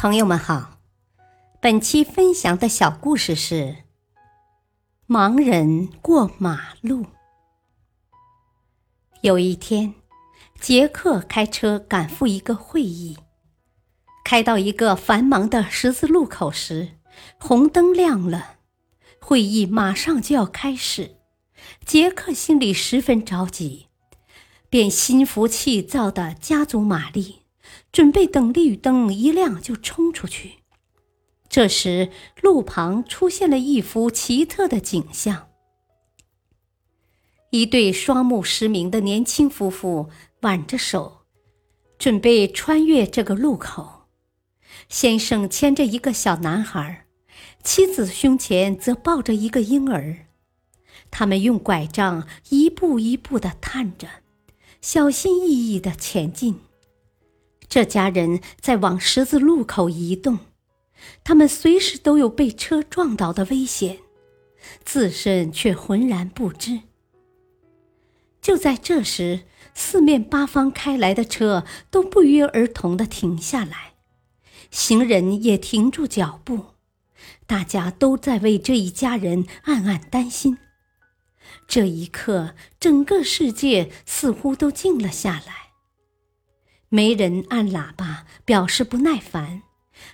朋友们好，本期分享的小故事是：盲人过马路。有一天，杰克开车赶赴一个会议，开到一个繁忙的十字路口时，红灯亮了，会议马上就要开始。杰克心里十分着急，便心浮气躁的加足马力。准备等绿灯一亮就冲出去。这时，路旁出现了一幅奇特的景象：一对双目失明的年轻夫妇挽着手，准备穿越这个路口。先生牵着一个小男孩，妻子胸前则抱着一个婴儿。他们用拐杖一步一步地探着，小心翼翼地前进。这家人在往十字路口移动，他们随时都有被车撞倒的危险，自身却浑然不知。就在这时，四面八方开来的车都不约而同的停下来，行人也停住脚步，大家都在为这一家人暗暗担心。这一刻，整个世界似乎都静了下来。没人按喇叭表示不耐烦，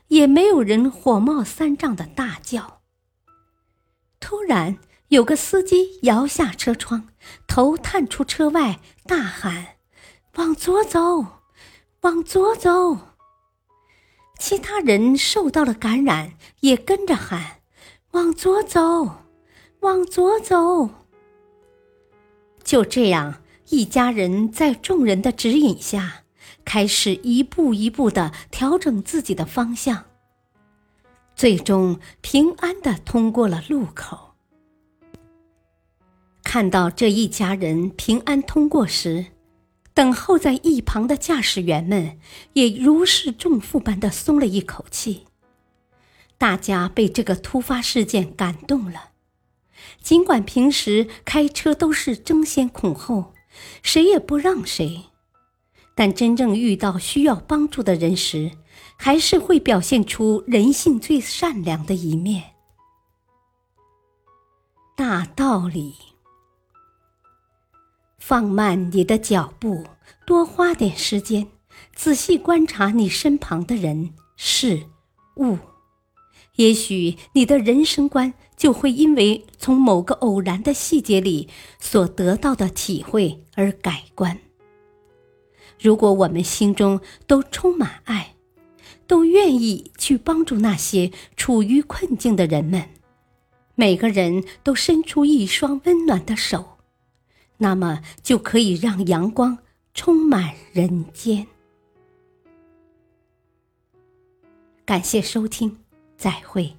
也没有人火冒三丈的大叫。突然，有个司机摇下车窗，头探出车外，大喊：“往左走，往左走！”其他人受到了感染，也跟着喊：“往左走，往左走！”就这样，一家人在众人的指引下。开始一步一步的调整自己的方向，最终平安的通过了路口。看到这一家人平安通过时，等候在一旁的驾驶员们也如释重负般的松了一口气。大家被这个突发事件感动了，尽管平时开车都是争先恐后，谁也不让谁。但真正遇到需要帮助的人时，还是会表现出人性最善良的一面。大道理：放慢你的脚步，多花点时间，仔细观察你身旁的人事物，也许你的人生观就会因为从某个偶然的细节里所得到的体会而改观。如果我们心中都充满爱，都愿意去帮助那些处于困境的人们，每个人都伸出一双温暖的手，那么就可以让阳光充满人间。感谢收听，再会。